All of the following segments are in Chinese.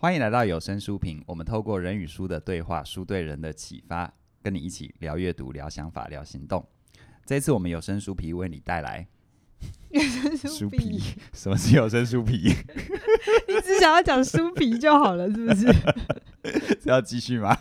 欢迎来到有声书评，我们透过人与书的对话，书对人的启发，跟你一起聊阅读、聊想法、聊行动。这次我们有声书评为你带来有声书评，什么是有声书评？你只想要讲书皮就好了，是不是？要继续吗？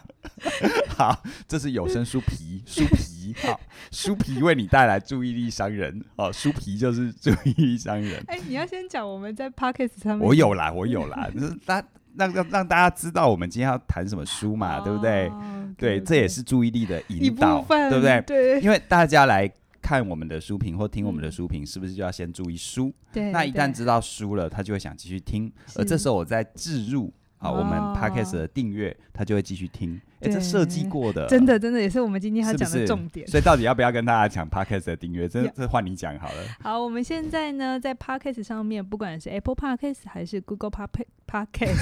好，这是有声书皮，书皮。好，书皮为你带来注意力商人。好，书皮就是注意力商人。哎、欸，你要先讲我们在 p o c k e t 上面。我有啦，我有啦，就是让让让让大家知道我们今天要谈什么书嘛，哦、对不对？对，这也是注意力的引导，对不对？对，因为大家来看我们的书评或听我们的书评，是不是就要先注意书？对，那一旦知道书了，他就会想继续听。而这时候我在置入。好，我们 Podcast 的订阅，他就会继续听。哎，这设计过的，真的真的也是我们今天要讲的重点。所以到底要不要跟大家讲 Podcast 的订阅？这这换你讲好了。好，我们现在呢，在 Podcast 上面，不管是 Apple Podcast 还是 Google Podcast。Podcast，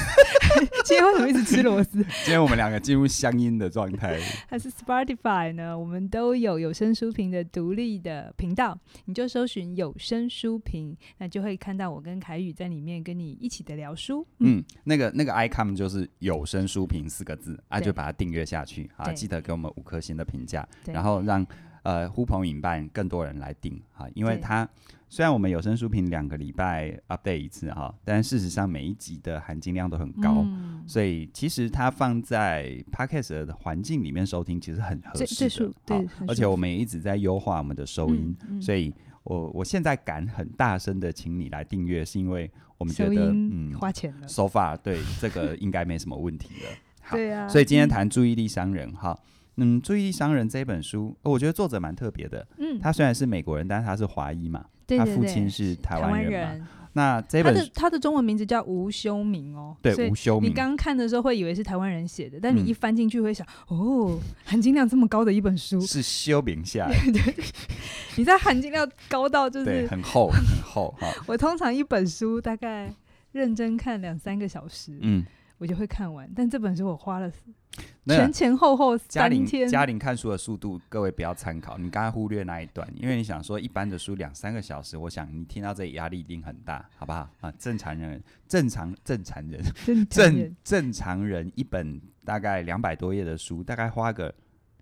今天为什么一直吃螺丝？今天我们两个进入乡音的状态。还是 Spotify 呢？我们都有有声书评的独立的频道，你就搜寻有声书评，那就会看到我跟凯宇在里面跟你一起的聊书。嗯，嗯那个那个 icon 就是有声书评四个字啊，就把它订阅下去啊，记得给我们五颗星的评价，然后让呃呼朋引伴更多人来订啊，因为它。虽然我们有声书评两个礼拜 update 一次哈，但事实上每一集的含金量都很高，嗯、所以其实它放在 podcast 的环境里面收听其实很合适的。对，而且我们也一直在优化我们的收音，嗯嗯、所以我我现在敢很大声的请你来订阅，是因为我们觉得嗯花钱了，so far 对这个应该没什么问题了。好对啊，所以今天谈注意力商人哈，嗯，注意力商人这本书，我觉得作者蛮特别的，嗯，他虽然是美国人，但是他是华裔嘛。对对对，他父亲是台湾人，人那这本他的他的中文名字叫吴修明哦，对，吴修明。你刚刚看的时候会以为是台湾人写的，但你一翻进去会想，嗯、哦，含金量这么高的一本书，是修明下来。对，你在含金量高到就是很厚很厚哈。我通常一本书大概认真看两三个小时，嗯。我就会看完，但这本书我花了前前后后三天。嘉玲看书的速度，各位不要参考。你刚才忽略那一段，因为你想说一般的书两三个小时，我想你听到这里压力一定很大，好不好？啊，正常人，正常 正常人，正正常人一本大概两百多页的书，大概花个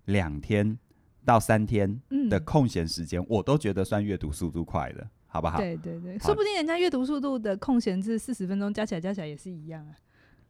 两天到三天的空闲时间，嗯、我都觉得算阅读速度快的，好不好？对对对，说不定人家阅读速度的空闲是四十分钟，加起来加起来也是一样啊。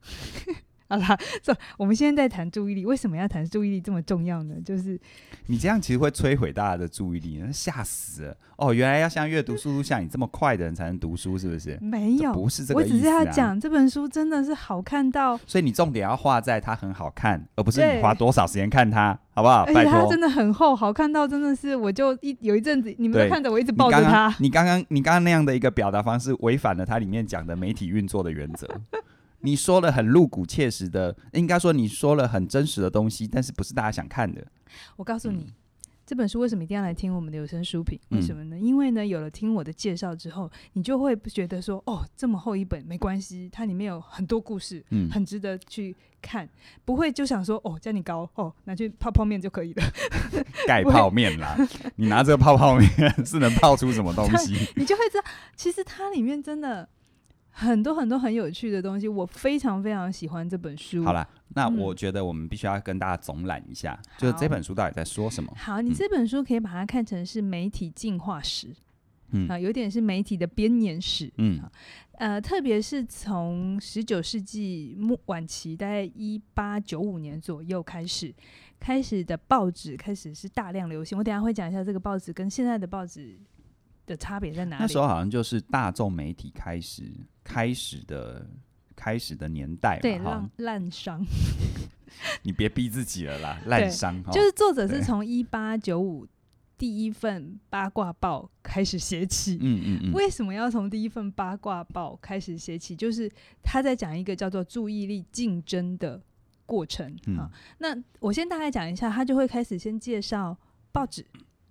好啦，这我们现在在谈注意力，为什么要谈注意力这么重要呢？就是你这样其实会摧毁大家的注意力，吓死了哦！原来要像阅读速度像你这么快的人才能读书，是不是？没有，不是这个意思啊。我只是要讲这本书真的是好看到，所以你重点要画在它很好看，而不是你花多少时间看它，好不好？而且，它真的很厚，好看到真的是，我就一有一阵子你们都看着我一直抱着它。你刚刚你刚刚那样的一个表达方式，违反了它里面讲的媒体运作的原则。你说了很露骨切实的，应该说你说了很真实的东西，但是不是大家想看的？我告诉你，嗯、这本书为什么一定要来听我们的有声书评？为什么呢？嗯、因为呢，有了听我的介绍之后，你就会不觉得说，哦，这么厚一本没关系，它里面有很多故事，嗯，很值得去看，不会就想说，哦，叫你高，哦，拿去泡泡面就可以了，盖泡面啦，你拿这个泡泡面 是能泡出什么东西？你就会知道，其实它里面真的。很多很多很有趣的东西，我非常非常喜欢这本书。好了，那我觉得我们必须要跟大家总览一下，嗯、就是这本书到底在说什么。好，你这本书可以把它看成是媒体进化史，嗯啊，有点是媒体的编年史，嗯，呃，特别是从十九世纪末晚期，大概一八九五年左右开始，开始的报纸开始是大量流行。我等下会讲一下这个报纸跟现在的报纸的差别在哪里？那时候好像就是大众媒体开始开始的开始的年代嘛，对，烂烂伤，你别逼自己了啦，烂伤。就是作者是从一八九五第一份八卦报开始写起，嗯嗯嗯。为什么要从第一份八卦报开始写起？就是他在讲一个叫做注意力竞争的过程。啊，那我先大概讲一下，他就会开始先介绍报纸。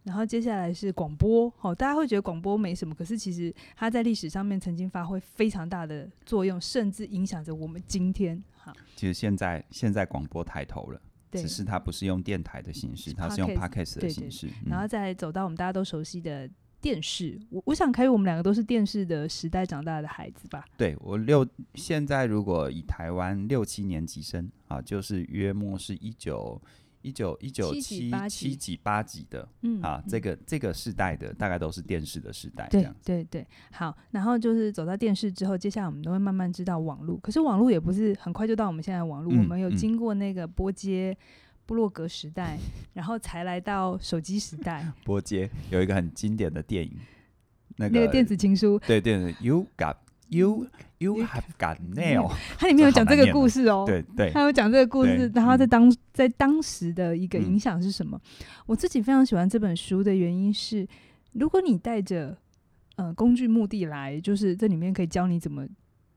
然后接下来是广播，好，大家会觉得广播没什么，可是其实它在历史上面曾经发挥非常大的作用，甚至影响着我们今天。哈，其实现在现在广播抬头了，对只是它不是用电台的形式，它是用 Podcast 的形式。然后再走到我们大家都熟悉的电视。我我想凯宇，我们两个都是电视的时代长大的孩子吧？对，我六现在如果以台湾六七年级生啊，就是约莫是一九一九一九七七几八几的，嗯啊，这个这个世代的大概都是电视的时代。对对对，好，然后就是走到电视之后，接下来我们都会慢慢知道网络。可是网络也不是很快就到我们现在的网络，嗯、我们有经过那个波接。布洛格时代，然后才来到手机时代。波接有一个很经典的电影，那个、那个电子情书，对电子，You got you you have got nail。它里面有讲这个故事哦，对对，它有讲这个故事，然后在当在当时的一个影响是什么？嗯、我自己非常喜欢这本书的原因是，如果你带着呃工具目的来，就是这里面可以教你怎么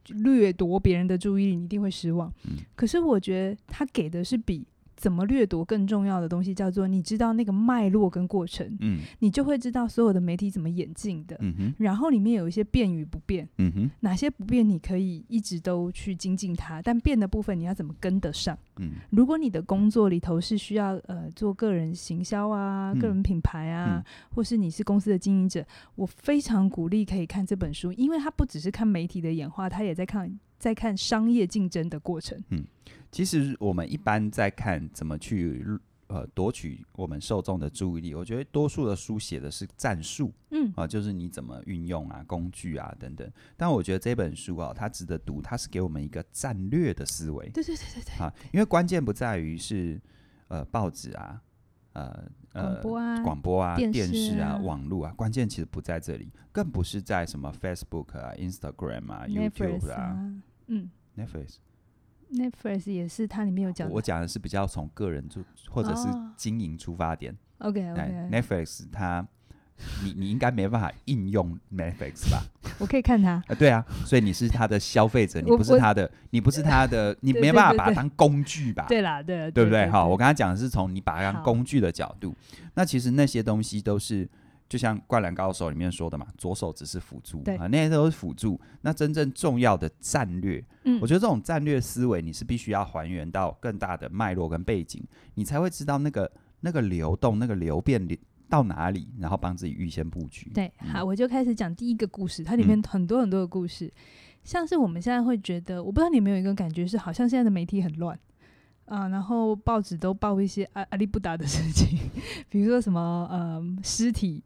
掠夺别人的注意力，你一定会失望。嗯、可是我觉得他给的是比。怎么掠夺更重要的东西叫做你知道那个脉络跟过程，嗯，你就会知道所有的媒体怎么演进的，然后里面有一些变与不变，嗯哼，哪些不变你可以一直都去精进它，但变的部分你要怎么跟得上？嗯，如果你的工作里头是需要呃做个人行销啊、个人品牌啊，嗯，或是你是公司的经营者，我非常鼓励可以看这本书，因为它不只是看媒体的演化，它也在看在看商业竞争的过程，嗯。其实我们一般在看怎么去呃夺取我们受众的注意力，我觉得多数的书写的是战术，嗯啊，就是你怎么运用啊工具啊等等。但我觉得这本书啊，它值得读，它是给我们一个战略的思维。对对对对对。啊，因为关键不在于是呃报纸啊，呃呃广播啊，广播啊，电视啊，网络啊，关键其实不在这里，更不是在什么 Facebook 啊、Instagram 啊、YouTube 啊，啊嗯，Netflix。Netflix 也是，它里面有讲。我讲的是比较从个人出或者是经营出发点。Oh, OK OK。Netflix 它，你你应该没办法应用 Netflix 吧？我可以看它。啊，对啊，所以你是它的消费者，你不是它的，你不是它的，你没办法把它当工具吧？对啦，对，对不对？哈，我刚才讲的是从你把它当工具的角度。那其实那些东西都是。就像《灌篮高手》里面说的嘛，左手只是辅助，对啊，那些都是辅助。那真正重要的战略，嗯，我觉得这种战略思维，你是必须要还原到更大的脉络跟背景，你才会知道那个那个流动、那个流变到哪里，然后帮自己预先布局。对，好，我就开始讲第一个故事，它里面很多很多的故事，嗯、像是我们现在会觉得，我不知道你有没有一个感觉，是好像现在的媒体很乱啊，然后报纸都报一些阿阿里不达的事情，比如说什么呃尸体。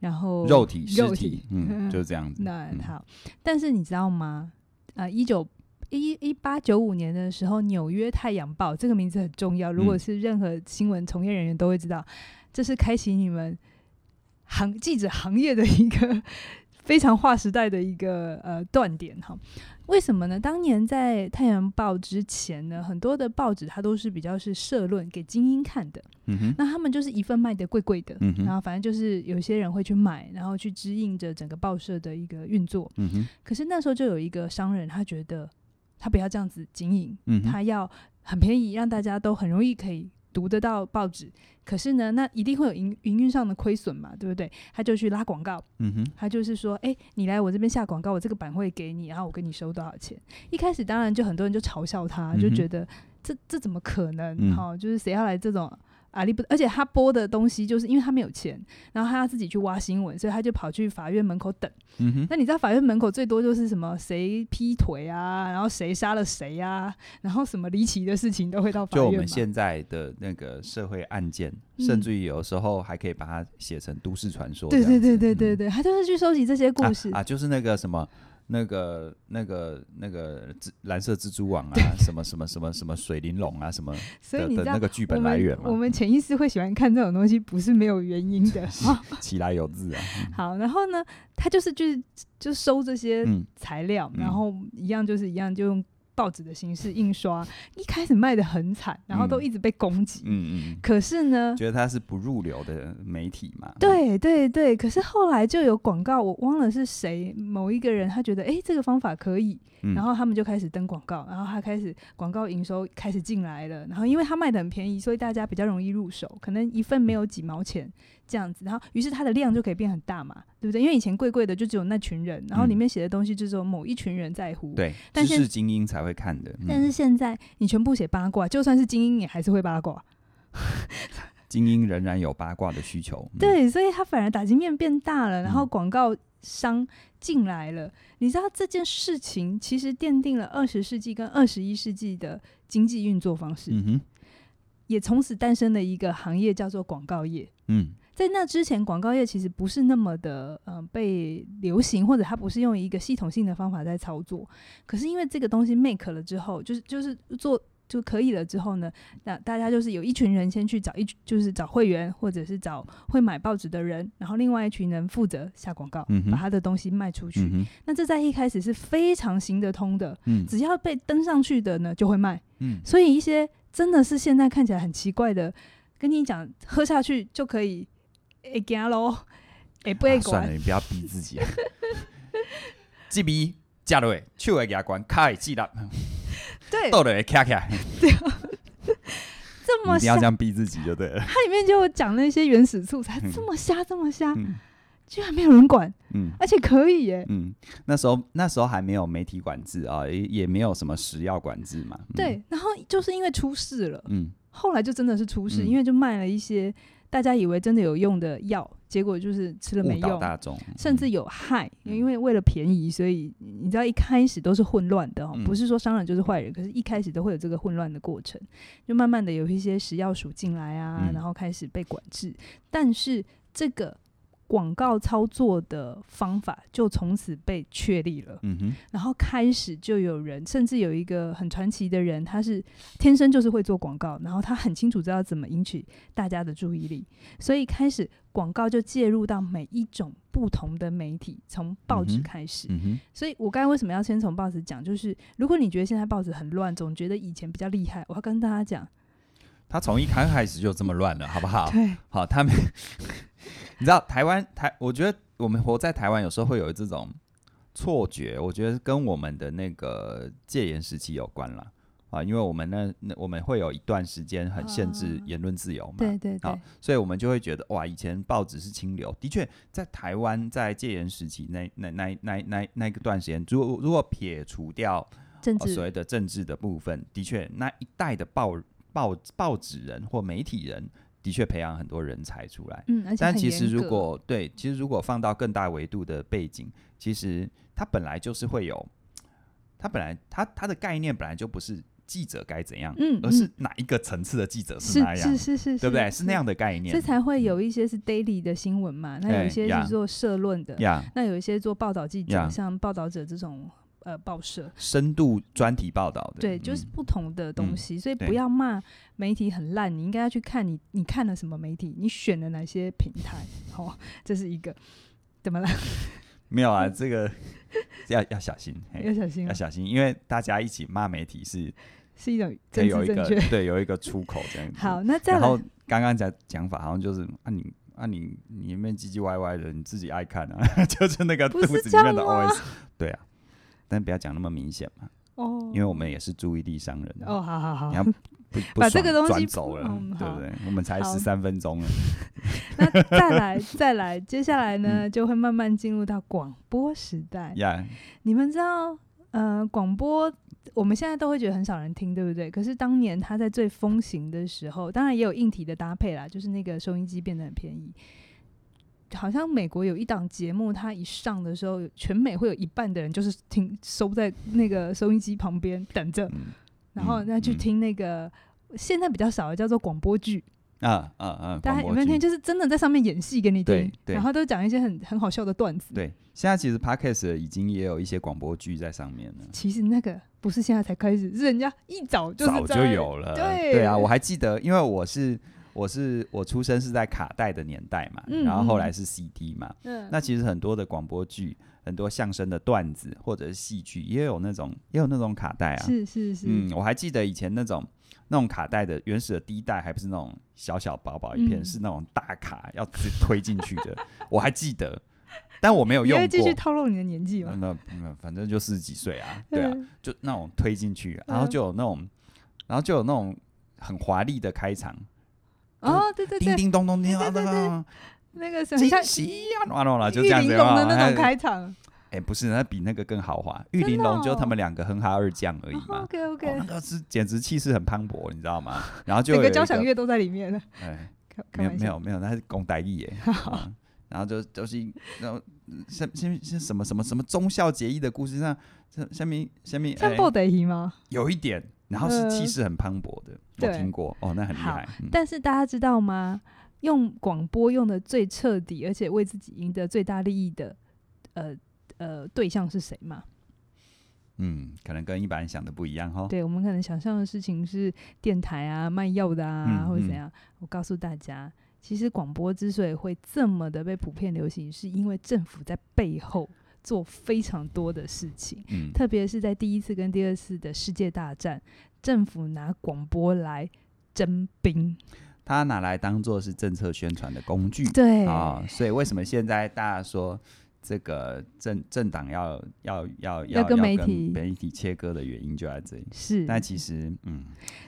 然后肉体肉体，嗯，就是这样子。那好，但是你知道吗？啊，一九一一八九五年的时候，《纽约太阳报》这个名字很重要。如果是任何新闻从业人员都会知道，这是开启你们行记者行业的一个非常划时代的一个呃断点哈。为什么呢？当年在《太阳报》之前呢，很多的报纸它都是比较是社论给精英看的。嗯哼，那他们就是一份卖的贵贵的，嗯哼，然后反正就是有些人会去买，然后去支应着整个报社的一个运作。嗯哼，可是那时候就有一个商人，他觉得他不要这样子经营，嗯，他要很便宜，让大家都很容易可以。读得到报纸，可是呢，那一定会有营营运上的亏损嘛，对不对？他就去拉广告，嗯哼，他就是说，哎、欸，你来我这边下广告，我这个版会给你，然后我跟你收多少钱？一开始当然就很多人就嘲笑他，就觉得这这怎么可能？哈、嗯，就是谁要来这种？阿里不，而且他播的东西就是因为他没有钱，然后他要自己去挖新闻，所以他就跑去法院门口等。那你知道法院门口最多就是什么？谁劈腿啊？然后谁杀了谁呀、啊？然后什么离奇的事情都会到法院。就我们现在的那个社会案件，嗯、甚至于有时候还可以把它写成都市传说。对对对对对对，嗯、他就是去收集这些故事啊，啊，就是那个什么。那个、那个、那个蜘蓝色蜘蛛网啊，什么什么什么什么水玲珑啊，什么 的的那个剧本来源嘛。我们潜意识会喜欢看这种东西，不是没有原因的。其来有自啊。好，然后呢，他就是就是就收这些材料，然后一样就是一样就用。报纸的形式印刷，一开始卖的很惨，然后都一直被攻击。嗯嗯，嗯。可是呢，觉得它是不入流的媒体嘛？对对对。可是后来就有广告，我忘了是谁，某一个人他觉得，哎、欸，这个方法可以，然后他们就开始登广告，然后他开始广告营收开始进来了。然后因为他卖的很便宜，所以大家比较容易入手，可能一份没有几毛钱。这样子，然后于是它的量就可以变很大嘛，对不对？因为以前贵贵的就只有那群人，然后里面写的东西就只有某一群人在乎，对，但是精英才会看的。但是现在你全部写八卦，就算是精英也还是会八卦。精英仍然有八卦的需求。嗯、对，所以他反而打击面变大了，然后广告商进来了。嗯、你知道这件事情其实奠定了二十世纪跟二十一世纪的经济运作方式。嗯哼，也从此诞生了一个行业叫做广告业。嗯。在那之前，广告业其实不是那么的嗯、呃、被流行，或者它不是用一个系统性的方法在操作。可是因为这个东西 make 了之后，就是就是做就可以了之后呢，那大家就是有一群人先去找一就是找会员，或者是找会买报纸的人，然后另外一群人负责下广告，嗯、把他的东西卖出去。嗯、那这在一开始是非常行得通的，嗯、只要被登上去的呢就会卖。嗯、所以一些真的是现在看起来很奇怪的，跟你讲喝下去就可以。会惊咯，会不会算了，你不要逼自己。啊 这边加落，手会牙关，卡会记得。对，倒了卡卡。对，这么你要这样逼自己就对了。它里面就讲那些原始素材，这么瞎，这么瞎，居然没有人管。嗯，而且可以耶。嗯，那时候那时候还没有媒体管制啊，也也没有什么食药管制嘛。对，然后就是因为出事了，嗯，后来就真的是出事，因为就卖了一些。大家以为真的有用的药，结果就是吃了没用，甚至有害。嗯、因为为了便宜，所以你知道一开始都是混乱的，嗯、不是说商人就是坏人，可是一开始都会有这个混乱的过程，就慢慢的有一些食药署进来啊，嗯、然后开始被管制。但是这个。广告操作的方法就从此被确立了，嗯哼，然后开始就有人，甚至有一个很传奇的人，他是天生就是会做广告，然后他很清楚知道怎么引起大家的注意力，所以开始广告就介入到每一种不同的媒体，从报纸开始，嗯哼，所以我刚才为什么要先从报纸讲？就是如果你觉得现在报纸很乱，总觉得以前比较厉害，我要跟大家讲，他从一开开始就这么乱了，好不好？对，好，他们。你知道台湾台，我觉得我们活在台湾，有时候会有这种错觉，我觉得跟我们的那个戒严时期有关了啊，因为我们那那我们会有一段时间很限制言论自由嘛，对对对，所以我们就会觉得哇，以前报纸是清流，的确在台湾在戒严时期那那那那那那个段时间，如果如果撇除掉政治所谓的政治的部分，的确那一代的报报报纸人或媒体人。的确培养很多人才出来，嗯，但其实如果对，其实如果放到更大维度的背景，其实它本来就是会有，它本来它它的概念本来就不是记者该怎样，嗯，而是哪一个层次的记者是那样，是是是，对不对？是那样的概念，这才会有一些是 daily 的新闻嘛，那有一些是做社论的，那有一些做报道记者，像报道者这种。呃，报社。深度专题报道的，对，就是不同的东西，嗯、所以不要骂媒体很烂，你应该要去看你你看了什么媒体，你选了哪些平台，哦，这是一个，怎么了？没有啊，这个要要小心，要小心，要小心，因为大家一起骂媒体是是一种政治正确，对，有一个出口这样子。好，那再来，然后刚刚讲讲法好像就是啊你啊你你里面唧唧歪歪的，你自己爱看啊，就是那个肚子里面的 OS，对啊。但不要讲那么明显嘛，哦，因为我们也是注意力商人哦，好好好，你要不 把这个东西转走了，对不对？我们才十三分钟了，那再来再来，接下来呢就会慢慢进入到广播时代。呀，你们知道，呃，广播我们现在都会觉得很少人听，对不对？可是当年它在最风行的时候，当然也有硬体的搭配啦，就是那个收音机变得很便宜。好像美国有一档节目，它一上的时候，全美会有一半的人就是听收在那个收音机旁边等着，嗯、然后再去听那个、嗯、现在比较少的叫做广播剧啊啊啊！大家有没有听？就是真的在上面演戏给你听，然后都讲一些很很好笑的段子。对，现在其实 Podcast 已经也有一些广播剧在上面了。其实那个不是现在才开始，是人家一早就早就有了。对对啊，我还记得，因为我是。我是我出生是在卡带的年代嘛，嗯、然后后来是 CD 嘛。嗯、那其实很多的广播剧、很多相声的段子或者是戏剧，也有那种也有那种卡带啊。是是是。嗯，我还记得以前那种那种卡带的原始的第一代，还不是那种小小薄薄一片，嗯、是那种大卡要去推进去的。我还记得，但我没有用过。继续透露你的年纪吗？那那反正就四十几岁啊，对啊，就那种推进去，然后就有那种，然后就有那种很华丽的开场。哦，对对对，叮叮咚咚，叮咚咚咚，那个是很像完了了，就这样子的那种开场。哎，不是，那比那个更豪华。玉玲珑就他们两个哼哈二将而已嘛。OK OK，那个是简直气势很磅礴，你知道吗？然后就整个交响乐都在里面了。哎，没有没有没有，那是讲台语耶。然后就就是然后下下面是什么什么什么忠孝节义的故事，上下面下面像布袋戏吗？有一点，然后是气势很磅礴的，我听过哦，那很厉害。但是大家知道吗？用广播用的最彻底，而且为自己赢得最大利益的，呃呃，对象是谁吗？嗯，可能跟一般人想的不一样哈。对，我们可能想象的事情是电台啊、卖药的啊，嗯、或者怎样。我告诉大家，其实广播之所以会这么的被普遍流行，是因为政府在背后做非常多的事情。嗯，特别是在第一次跟第二次的世界大战，政府拿广播来征兵。他拿来当做是政策宣传的工具，对啊、哦，所以为什么现在大家说这个政政党要要要要跟媒体媒体切割的原因就在这里。是，但其实嗯，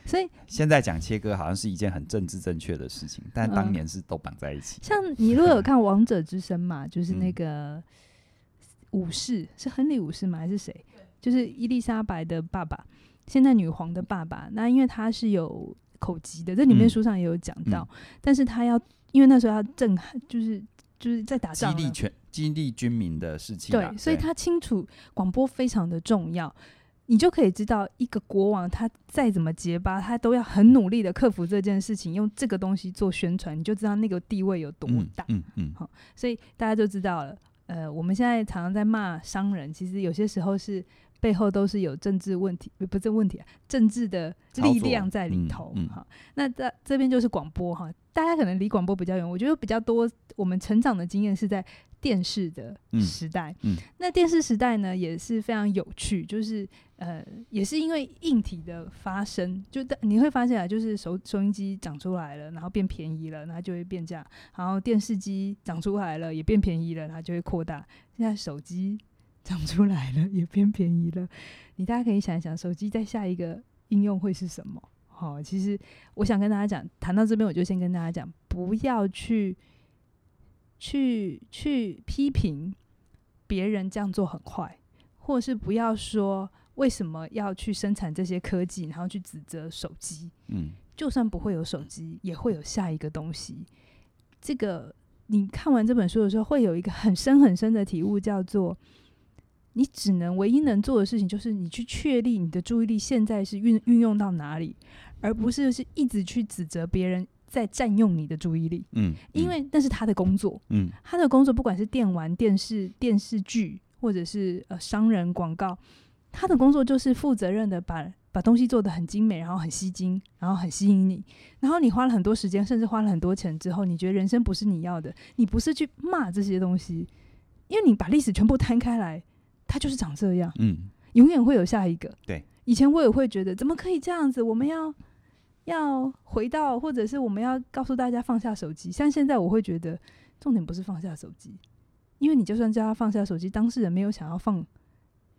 所以现在讲切割好像是一件很政治正确的事情，但当年是都绑在一起、嗯。像你如果有看《王者之声》嘛，就是那个武士、嗯、是亨利武士吗？还是谁？就是伊丽莎白的爸爸，现在女皇的爸爸。那因为他是有。口疾的，这里面书上也有讲到，嗯嗯、但是他要，因为那时候要震撼，就是就是在打仗，激励全激励军民的事情，对，所以他清楚广播非常的重要，你就可以知道一个国王他再怎么结巴，他都要很努力的克服这件事情，用这个东西做宣传，你就知道那个地位有多大，嗯嗯，好、嗯，所以大家就知道了，呃，我们现在常常在骂商人，其实有些时候是。背后都是有政治问题，不是问题啊，政治的力量在里头。哈、那在这边就是广播哈，大家可能离广播比较远。我觉得比较多，我们成长的经验是在电视的时代。嗯嗯、那电视时代呢也是非常有趣，就是呃，也是因为硬体的发生，就你会发现啊，就是收收音机长出来了，然后变便宜了，然后就会变价；然后电视机长出来了，也变便宜了，它就会扩大。现在手机。长出来了，也变便宜了。你大家可以想一想，手机在下一个应用会是什么？好、哦，其实我想跟大家讲，谈到这边，我就先跟大家讲，不要去去去批评别人这样做很坏，或是不要说为什么要去生产这些科技，然后去指责手机。嗯，就算不会有手机，也会有下一个东西。这个你看完这本书的时候，会有一个很深很深的体悟，叫做。你只能唯一能做的事情，就是你去确立你的注意力现在是运运用到哪里，而不是是一直去指责别人在占用你的注意力。嗯，因为那是他的工作。嗯，他的工作不管是电玩、电视、电视剧，或者是呃商人广告，他的工作就是负责任的把把东西做得很精美，然后很吸睛，然后很吸引你。然后你花了很多时间，甚至花了很多钱之后，你觉得人生不是你要的，你不是去骂这些东西，因为你把历史全部摊开来。它就是长这样，嗯，永远会有下一个。对，以前我也会觉得，怎么可以这样子？我们要要回到，或者是我们要告诉大家放下手机。像现在，我会觉得重点不是放下手机，因为你就算叫他放下手机，当事人没有想要放，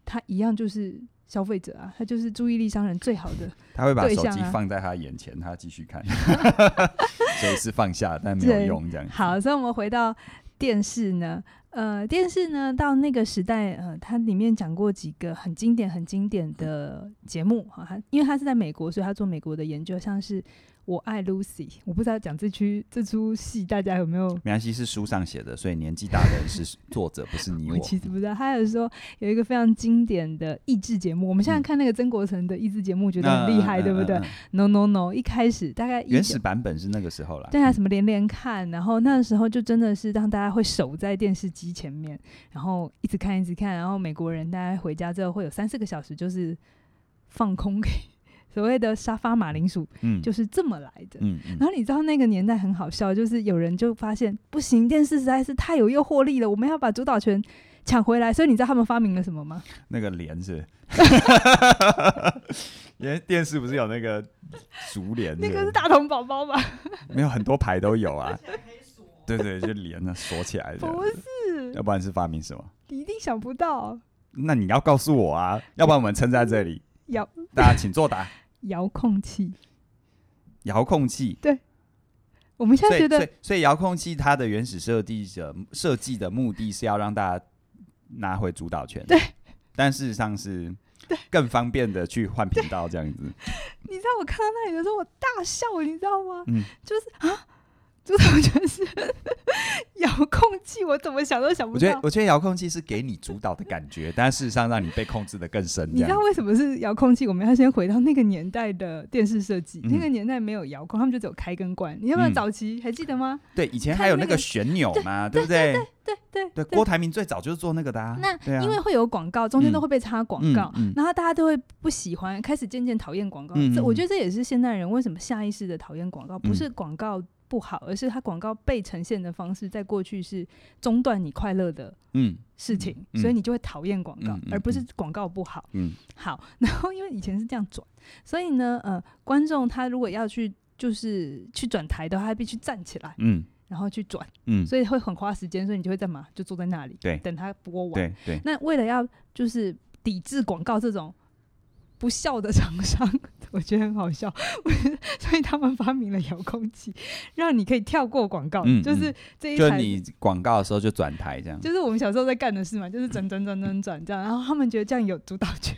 他一样就是消费者啊，他就是注意力商人最好的、啊。他会把手机放在他眼前，他继续看，所以是放下，但没有用这样。好，所以我们回到电视呢。呃，电视呢，到那个时代，呃，它里面讲过几个很经典、很经典的节目，哈，因为他是在美国，所以他做美国的研究，像是。我爱 Lucy，我不知道讲这出戏大家有没有？没关系，是书上写的，所以年纪大的人是 作者，不是你我。我其实不知道，还有说有一个非常经典的益智节目，我们现在看那个曾国成的益智节目，觉得很厉害，嗯、对不对、？No No No，一开始大概原始版本是那个时候了。对啊，什么连连看，然后那个时候就真的是让大家会守在电视机前面，然后一直看一直看，然后美国人大家回家之后会有三四个小时就是放空给。所谓的沙发马铃薯，嗯，就是这么来的。嗯，嗯，然后你知道那个年代很好笑，就是有人就发现不行，电视实在是太有诱惑力了，我们要把主导权抢回来。所以你知道他们发明了什么吗？那个帘子，因为电视不是有那个竹帘？那个是大童宝宝吧？没有，很多牌都有啊。对，对对，就帘呢锁起来的。不是，要不然是发明什么？你一定想不到。那你要告诉我啊，要不然我们撑在这里。要大家请作答。遥控器，遥控器，对，我们现在觉得，所以遥控器它的原始设计者设计的目的是要让大家拿回主导权，对，但事实上是更方便的去换频道这样子。你知道我看到那里的时候，我大笑，你知道吗？嗯，就是啊，就是我觉得是 遥控器，我怎么想都想不到。我觉得，我觉得遥控器是给你主导的感觉，但事实上让你被控制的更深。你知道为什么是遥控器？我们要先回到那个年代的电视设计，嗯、那个年代没有遥控，他们就只有开跟关。你要不要早期、嗯、还记得吗？对，以前还有那个旋钮嘛，对不对？对对对对，郭台铭最早就是做那个的、啊。那、啊、因为会有广告，中间都会被插广告、然后大家都会不喜欢，开始渐渐讨厌广告。这、嗯、我觉得这也是现代人为什么下意识的讨厌广告，不是广告。不好，而是它广告被呈现的方式，在过去是中断你快乐的事情，嗯嗯、所以你就会讨厌广告、嗯，而不是广告不好、嗯。好，然后因为以前是这样转，所以呢，呃，观众他如果要去就是去转台的话，他必须站起来，嗯，然后去转，嗯，所以会很花时间，所以你就会干嘛？就坐在那里，对，等他播完，对对。那为了要就是抵制广告这种。不孝的厂商，我觉得很好笑，所以他们发明了遥控器，让你可以跳过广告、嗯，就是这一台，就你广告的时候就转台这样，就是我们小时候在干的事嘛，就是转转转转转这样，然后他们觉得这样有主导权，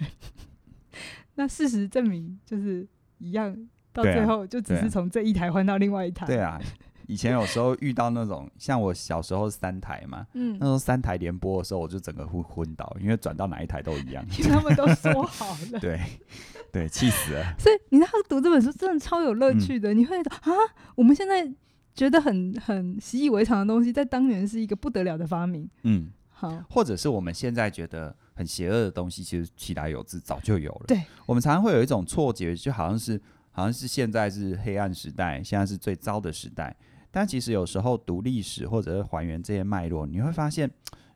那事实证明就是一样，到最后就只是从这一台换到另外一台，对啊。以前有时候遇到那种像我小时候三台嘛，嗯，那时候三台联播的时候，我就整个会昏倒，因为转到哪一台都一样，因为他们都说好了，对，对，气死了。所以你知道读这本书真的超有乐趣的，嗯、你会啊，我们现在觉得很很习以为常的东西，在当年是一个不得了的发明，嗯，好，或者是我们现在觉得很邪恶的东西，其实其来有自，早就有了。对，我们常常会有一种错觉，就好像是好像是现在是黑暗时代，现在是最糟的时代。但其实有时候读历史或者是还原这些脉络，你会发现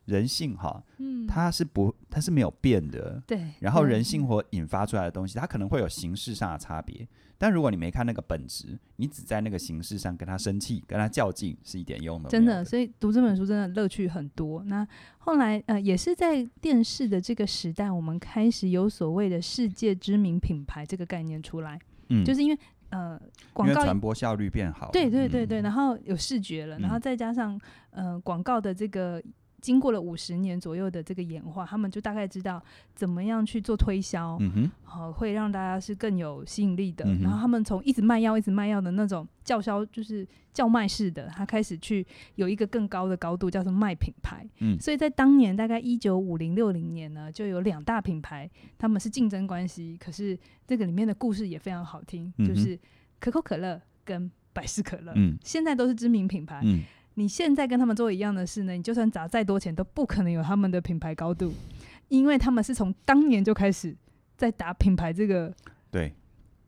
人性哈，嗯，它是不，它是没有变的。对。然后人性或引发出来的东西，它可能会有形式上的差别。但如果你没看那个本质，你只在那个形式上跟他生气、跟他较劲，是一点用都没有的。真的，所以读这本书真的乐趣很多。那后来呃，也是在电视的这个时代，我们开始有所谓的世界知名品牌这个概念出来。嗯，就是因为。呃，广告传播效率变好，对对对对，嗯、然后有视觉了，然后再加上呃广告的这个经过了五十年左右的这个演化，他们就大概知道怎么样去做推销，嗯会让大家是更有吸引力的。嗯、然后他们从一直卖药一直卖药的那种叫销，就是叫卖式的，他开始去有一个更高的高度，叫做卖品牌。嗯，所以在当年大概一九五零六零年呢，就有两大品牌，他们是竞争关系，可是。这个里面的故事也非常好听，嗯、就是可口可乐跟百事可乐，嗯，现在都是知名品牌。嗯，你现在跟他们做一样的事呢，你就算砸再多钱，都不可能有他们的品牌高度，因为他们是从当年就开始在打品牌这个。对，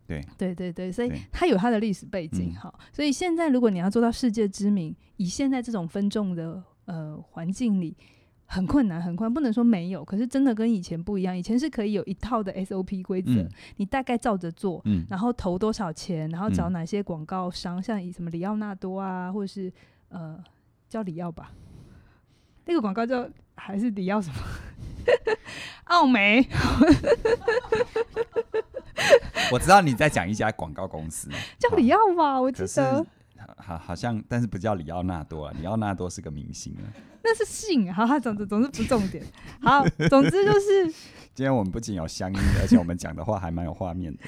对，对对对，所以它有它的历史背景。好，所以现在如果你要做到世界知名，以现在这种分众的呃环境里。很困难，很困难，不能说没有，可是真的跟以前不一样。以前是可以有一套的 SOP 规则，嗯，你大概照着做，嗯，然后投多少钱，然后找哪些广告商，嗯，像以什么里奥纳多啊，或者是呃叫里奥吧，那个广告叫还是里奥什么？奥美。我知道你在讲一家广告公司，叫里奥吧，我记得。好，好像，但是不叫里奥纳多啊，里奥纳多是个明星啊。那是姓，好，他总之总之不重点。好，总之就是，今天我们不仅有乡音，而且我们讲的话还蛮有画面的。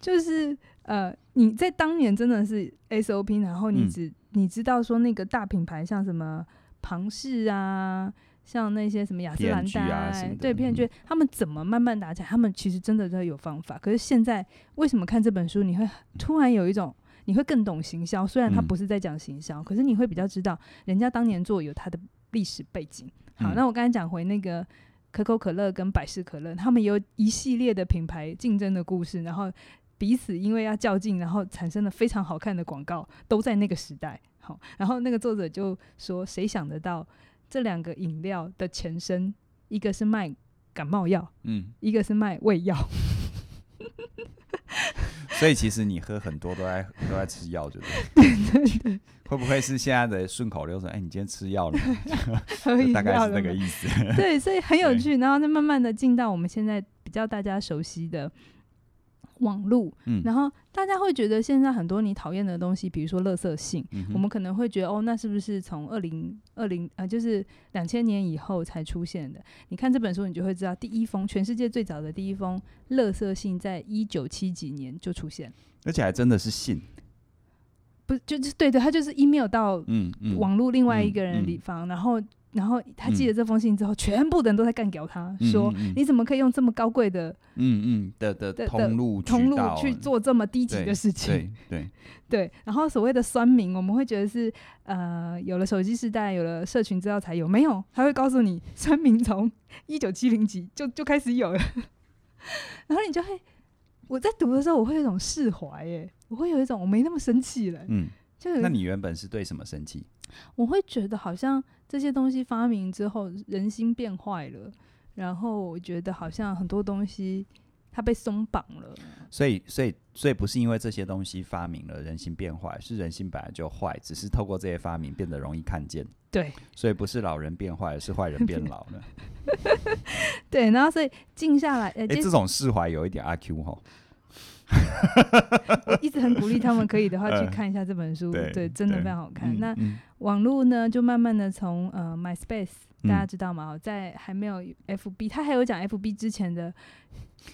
就是呃，你在当年真的是 SOP，然后你只、嗯、你知道说那个大品牌像什么庞氏啊，像那些什么雅诗兰黛啊，对，骗局、嗯，他们怎么慢慢打起来？他们其实真的都有方法。可是现在为什么看这本书，你会突然有一种？你会更懂行销，虽然他不是在讲行销、嗯，可是你会比较知道人家当年做有他的历史背景。好，嗯、那我刚才讲回那个可口可乐跟百事可乐，他们有一系列的品牌竞争的故事，然后彼此因为要较劲，然后产生了非常好看的广告，都在那个时代。好，然后那个作者就说，谁想得到这两个饮料的前身，一个是卖感冒药，嗯，一个是卖胃药。所以其实你喝很多都在都在吃药，就对。对对对。会不会是现在的顺口溜说：“哎、欸，你今天吃药了？”大概是那个意思。对，所以很有趣，然后再慢慢的进到我们现在比较大家熟悉的。网络，嗯，然后大家会觉得现在很多你讨厌的东西，比如说垃圾信，嗯，我们可能会觉得哦，那是不是从二零二零呃，就是两千年以后才出现的？你看这本书，你就会知道，第一封全世界最早的第一封垃圾信，在一九七几年就出现，而且还真的是信，不就是对的，他就是 email 到嗯网络另外一个人的地方，嗯嗯、然后。然后他寄了这封信之后，嗯、全部的人都在干掉他，嗯、说、嗯、你怎么可以用这么高贵的嗯嗯的的通路通路去做这么低级的事情？对对 对，然后所谓的酸民，我们会觉得是呃，有了手机时代，有了社群资料才有，没有，他会告诉你，酸民从一九七零几就就开始有了。然后你就会，我在读的时候，我会有一种释怀，耶，我会有一种我没那么生气了。嗯，就那你原本是对什么生气？我会觉得好像这些东西发明之后，人心变坏了，然后我觉得好像很多东西它被松绑了。所以，所以，所以不是因为这些东西发明了人心变坏，是人心本来就坏，只是透过这些发明变得容易看见。对，所以不是老人变坏，是坏人变老了。对，然后所以静下来，哎、欸，这种释怀有一点阿 Q 吼。我一直很鼓励他们，可以的话 去看一下这本书，呃、对，真的非常好看。嗯、那、嗯、网络呢，就慢慢的从呃，MySpace，大家知道吗？在还没有 FB，他还有讲 FB 之前的。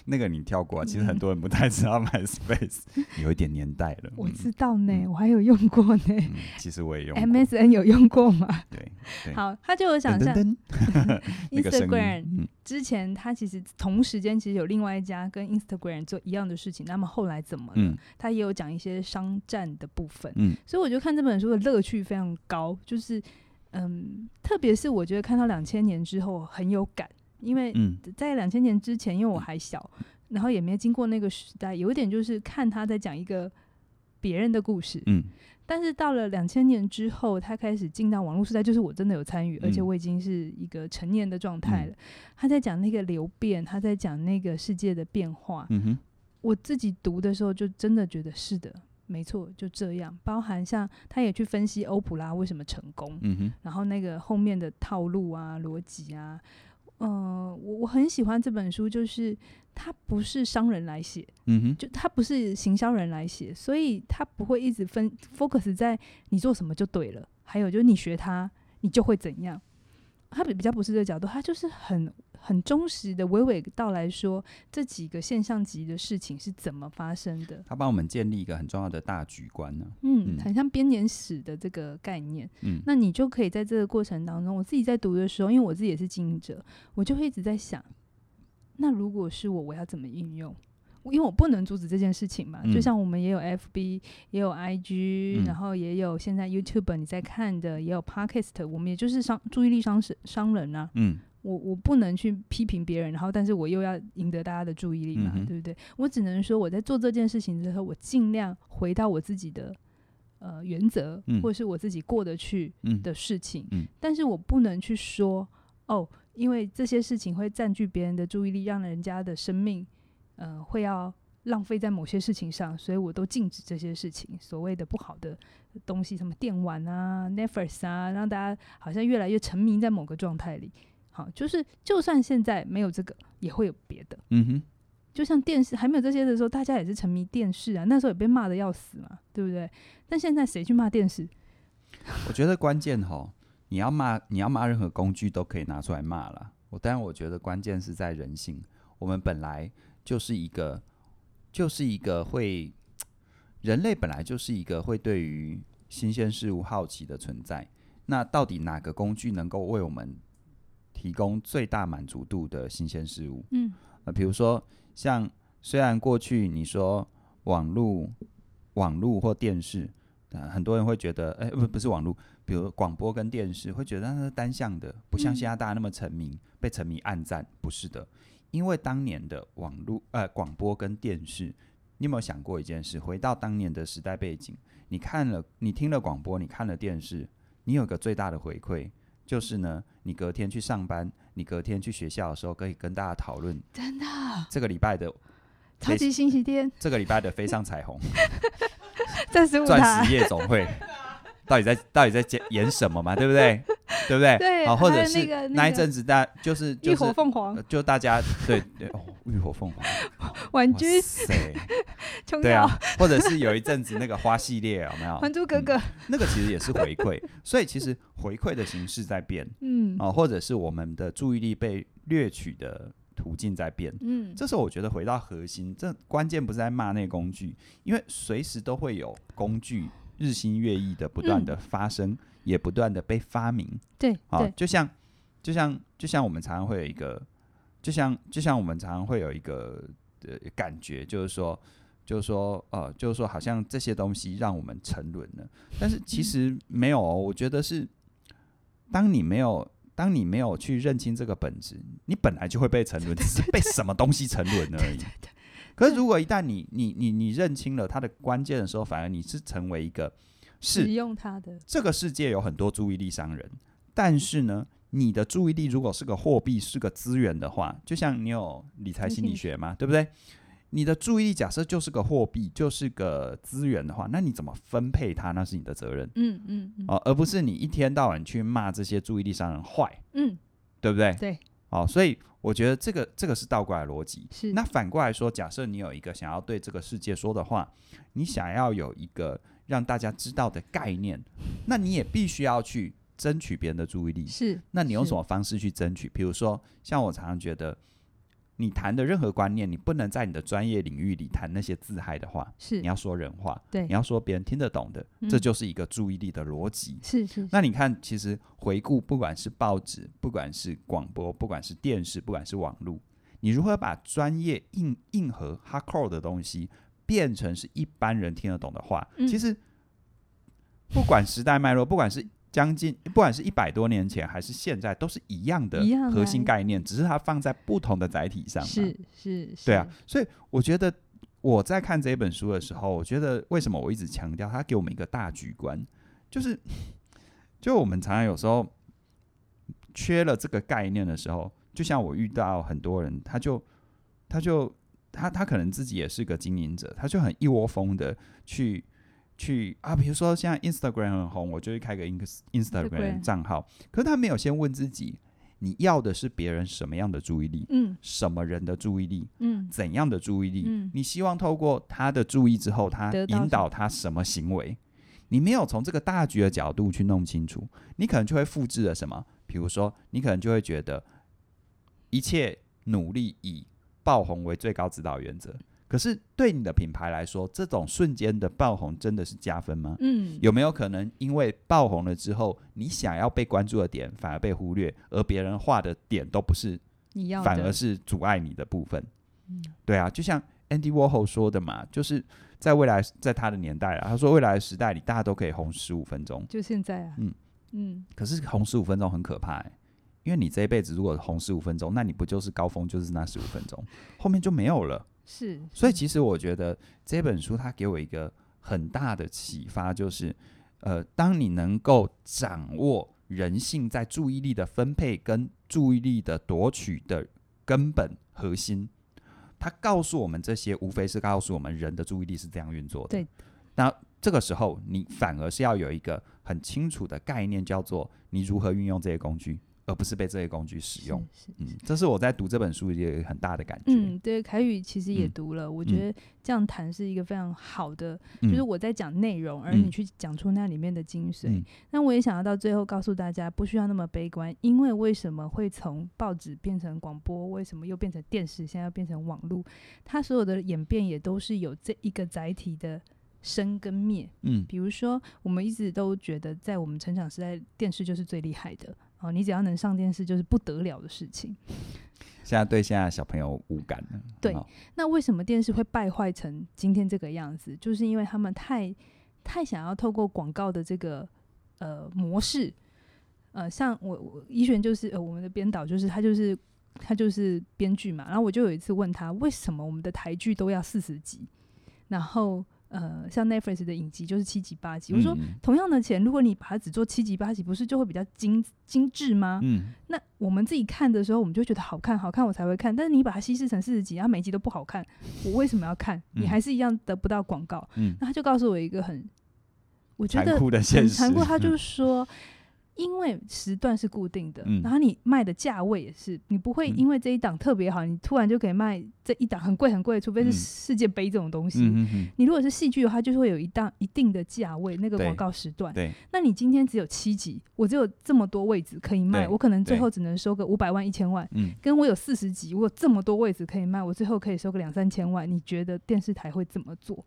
那个你跳过，其实很多人不太知道 MySpace，有一点年代了。我知道呢，我还有用过呢。其实我也用。MSN 有用过吗？对。好，他就有想象 Instagram 之前，他其实同时间其实有另外一家跟 Instagram 做一样的事情，那么后来怎么了？他也有讲一些商战的部分。嗯。所以我就看这本书的乐趣非常高，就是嗯，特别是我觉得看到两千年之后很有感。因为在两千年之前，因为我还小，然后也没经过那个时代，有一点就是看他在讲一个别人的故事。嗯，但是到了两千年之后，他开始进到网络时代，就是我真的有参与，而且我已经是一个成年的状态了。他在讲那个流变，他在讲那个世界的变化。我自己读的时候就真的觉得是的，没错，就这样。包含像他也去分析欧普拉为什么成功，然后那个后面的套路啊、逻辑啊。嗯、呃，我我很喜欢这本书，就是它不是商人来写，嗯哼，就它不是行销人来写，所以它不会一直分 focus 在你做什么就对了，还有就是你学它，你就会怎样。他比比较不是这个角度，他就是很很忠实的娓娓道来说这几个现象级的事情是怎么发生的。他帮我们建立一个很重要的大局观呢、啊。嗯，很像编年史的这个概念。嗯，那你就可以在这个过程当中，我自己在读的时候，因为我自己也是经营者，我就会一直在想，那如果是我，我要怎么运用？因为我不能阻止这件事情嘛，嗯、就像我们也有 FB，也有 IG，、嗯、然后也有现在 YouTube 你在看的，也有 Podcast，我们也就是商注意力商商人啊。嗯，我我不能去批评别人，然后但是我又要赢得大家的注意力嘛，嗯、对不对？我只能说我在做这件事情之后，我尽量回到我自己的呃原则，嗯、或是我自己过得去的事情。嗯嗯、但是我不能去说哦，因为这些事情会占据别人的注意力，让人家的生命。呃，会要浪费在某些事情上，所以我都禁止这些事情。所谓的不好的东西，什么电玩啊、Netflix 啊，让大家好像越来越沉迷在某个状态里。好，就是就算现在没有这个，也会有别的。嗯哼，就像电视还没有这些的时候，大家也是沉迷电视啊，那时候也被骂的要死嘛，对不对？但现在谁去骂电视？我觉得关键哈，你要骂，你要骂任何工具都可以拿出来骂了。我当然我觉得关键是在人性，我们本来。就是一个，就是一个会，人类本来就是一个会对于新鲜事物好奇的存在。那到底哪个工具能够为我们提供最大满足度的新鲜事物？嗯，那比如说像，虽然过去你说网络、网络或电视，呃，很多人会觉得，哎，不，不是网络，比如广播跟电视，会觉得它是单向的，不像现在大家那么沉迷，被沉迷暗赞，不是的。因为当年的网络、呃广播跟电视，你有没有想过一件事？回到当年的时代背景，你看了、你听了广播，你看了电视，你有个最大的回馈，就是呢，你隔天去上班，你隔天去学校的时候，可以跟大家讨论。真的？这个礼拜的超级星期天，这个礼拜的飞上彩虹，钻石钻石夜总会。到底在到底在演演什么嘛？对不对？对不对？对。好，或者是那一阵子大就是就是浴火凤凰，就大家对对哦，浴火凤凰，婉君，对啊，或者是有一阵子那个花系列有没有？还珠格格，那个其实也是回馈，所以其实回馈的形式在变，嗯，哦，或者是我们的注意力被掠取的途径在变，嗯，这时候我觉得回到核心，这关键不是在骂那个工具，因为随时都会有工具。日新月异的不断的发生，嗯、也不断的被发明。对，啊，就像就像就像我们常常会有一个，就像就像我们常常会有一个呃感觉，就是说就是说呃就是说好像这些东西让我们沉沦了，但是其实没有、哦，我觉得是当你没有。当你没有去认清这个本质，你本来就会被沉沦，只是被什么东西沉沦而已。可是如果一旦你你你你认清了它的关键的时候，反而你是成为一个使用它的。这个世界有很多注意力商人，但是呢，你的注意力如果是个货币，是个资源的话，就像你有理财心理学嘛，对不对？你的注意力假设就是个货币，就是个资源的话，那你怎么分配它？那是你的责任。嗯嗯，嗯哦，而不是你一天到晚去骂这些注意力商人坏。嗯，对不对？对。哦，所以我觉得这个这个是倒过来逻辑。是。那反过来说，假设你有一个想要对这个世界说的话，你想要有一个让大家知道的概念，那你也必须要去争取别人的注意力。是。那你用什么方式去争取？比如说，像我常常觉得。你谈的任何观念，你不能在你的专业领域里谈那些自嗨的话。是，你要说人话，对，你要说别人听得懂的，嗯、这就是一个注意力的逻辑。是是。那你看，其实回顾，不管是报纸，不管是广播，不管是电视，不管是网络，你如何把专业硬硬核 hardcore 的东西变成是一般人听得懂的话，嗯、其实不管时代脉络，不管是。将近不管是一百多年前还是现在，都是一样的核心概念，只是它放在不同的载体上。是是，是，对啊。所以我觉得我在看这本书的时候，我觉得为什么我一直强调它给我们一个大局观，就是就我们常常有时候缺了这个概念的时候，就像我遇到很多人，他就他就他他可能自己也是个经营者，他就很一窝蜂的去。去啊，比如说现在 Instagram 很红，我就会开个 Instagram 账号。可是他没有先问自己，你要的是别人什么样的注意力？嗯，什么人的注意力？嗯，怎样的注意力？嗯，你希望透过他的注意之后，他引导他什么行为？你没有从这个大局的角度去弄清楚，你可能就会复制了什么？比如说，你可能就会觉得一切努力以爆红为最高指导原则。可是对你的品牌来说，这种瞬间的爆红真的是加分吗？嗯，有没有可能因为爆红了之后，你想要被关注的点反而被忽略，而别人画的点都不是你要，反而是阻碍你的部分？嗯，对啊，就像 Andy Warhol 说的嘛，就是在未来，在他的年代啊，他说未来的时代里，大家都可以红十五分钟，就现在啊，嗯。嗯，可是红十五分钟很可怕欸，因为你这一辈子如果红十五分钟，那你不就是高峰就是那十五分钟，后面就没有了。是，所以其实我觉得这本书它给我一个很大的启发，就是，呃，当你能够掌握人性在注意力的分配跟注意力的夺取的根本核心，它告诉我们这些，无非是告诉我们人的注意力是这样运作的。对，那这个时候你反而是要有一个很清楚的概念，叫做你如何运用这些工具。而不是被这些工具使用，嗯，这是我在读这本书一个很大的感觉。嗯，对，凯宇其实也读了，嗯、我觉得这样谈是一个非常好的，嗯、就是我在讲内容，而你去讲出那里面的精髓。那、嗯、我也想要到最后告诉大家，不需要那么悲观，因为为什么会从报纸变成广播，为什么又变成电视，现在又变成网络？它所有的演变也都是有这一个载体的生跟灭。嗯，比如说我们一直都觉得，在我们成长时代，电视就是最厉害的。哦，你只要能上电视，就是不得了的事情。现在对现在小朋友无感了。对，那为什么电视会败坏成今天这个样子？就是因为他们太太想要透过广告的这个呃模式，呃，像我我怡璇就是呃我们的编导，就是他就是他就是编剧嘛。然后我就有一次问他，为什么我们的台剧都要四十集？然后。呃，像 Netflix 的影集就是七集八集。嗯、我说，同样的钱，如果你把它只做七集八集，不是就会比较精精致吗？嗯，那我们自己看的时候，我们就觉得好看，好看我才会看。但是你把它稀释成四十集，然后每集都不好看，我为什么要看？你还是一样得不到广告。嗯，那他就告诉我一个很，我觉得很残酷，他 就是说。嗯因为时段是固定的，嗯、然后你卖的价位也是，你不会因为这一档特别好，嗯、你突然就可以卖这一档很贵很贵，除非是世界杯这种东西。你如果是戏剧的话，就是会有一档一定的价位，那个广告时段。对，那你今天只有七集，我只有这么多位置可以卖，我可能最后只能收个五百万一千万。嗯，跟我有四十集，我有这么多位置可以卖，我最后可以收个两三千万。你觉得电视台会怎么做？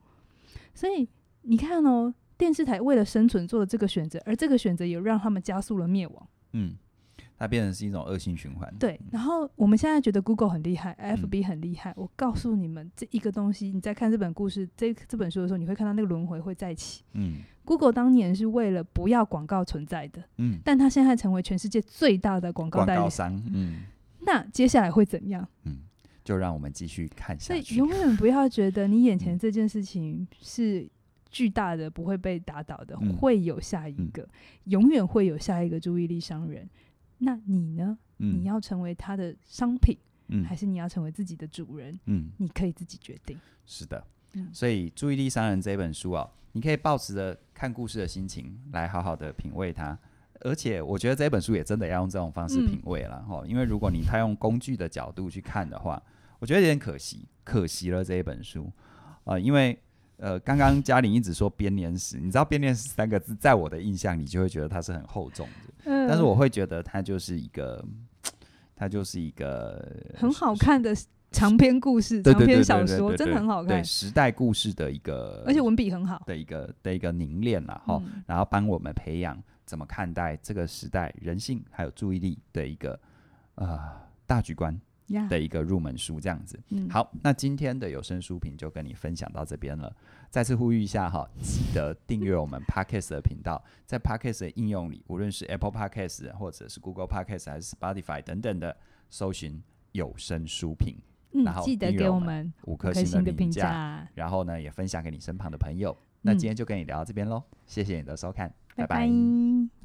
所以你看哦。电视台为了生存做了这个选择，而这个选择也让他们加速了灭亡。嗯。它变成是一种恶性循环。对，然后我们现在觉得 Google 很厉害，FB 很厉害。嗯、我告诉你们，这一个东西，你在看这本故事、这这本书的时候，你会看到那个轮回会再起。嗯，Google 当年是为了不要广告存在的，嗯，但它现在成为全世界最大的广告代理商。嗯，那接下来会怎样？嗯，就让我们继续看下去。所以永远不要觉得你眼前这件事情是巨大的，不会被打倒的，嗯、会有下一个，嗯、永远会有下一个注意力商人。那你呢？嗯、你要成为他的商品，嗯、还是你要成为自己的主人？嗯，你可以自己决定。是的，嗯、所以《注意力商人》这本书啊，你可以抱持着看故事的心情来好好的品味它。而且，我觉得这本书也真的要用这种方式品味了哈。嗯、因为如果你太用工具的角度去看的话，我觉得有点可惜，可惜了这一本书啊、呃。因为呃，刚刚嘉玲一直说编年史，你知道编年史三个字，在我的印象里就会觉得它是很厚重的。嗯但是我会觉得它就是一个，它就是一个很好看的长篇故事，长篇小说，真的很好看。对，时代故事的一个，而且文笔很好的一个的一个凝练了哈，然后帮我们培养怎么看待这个时代人性还有注意力的一个呃大局观的一个入门书，这样子。好，那今天的有声书评就跟你分享到这边了。再次呼吁一下哈，记得订阅我们 Podcast 的频道，在 Podcast 的应用里，无论是 Apple Podcast 或者是 Google Podcast 还是 Spotify 等等的，搜寻有声书评，嗯、然后记得给我们五颗星的评价，然后呢也分享给你身旁的朋友。那今天就跟你聊到这边喽，谢谢你的收看，拜拜。拜拜。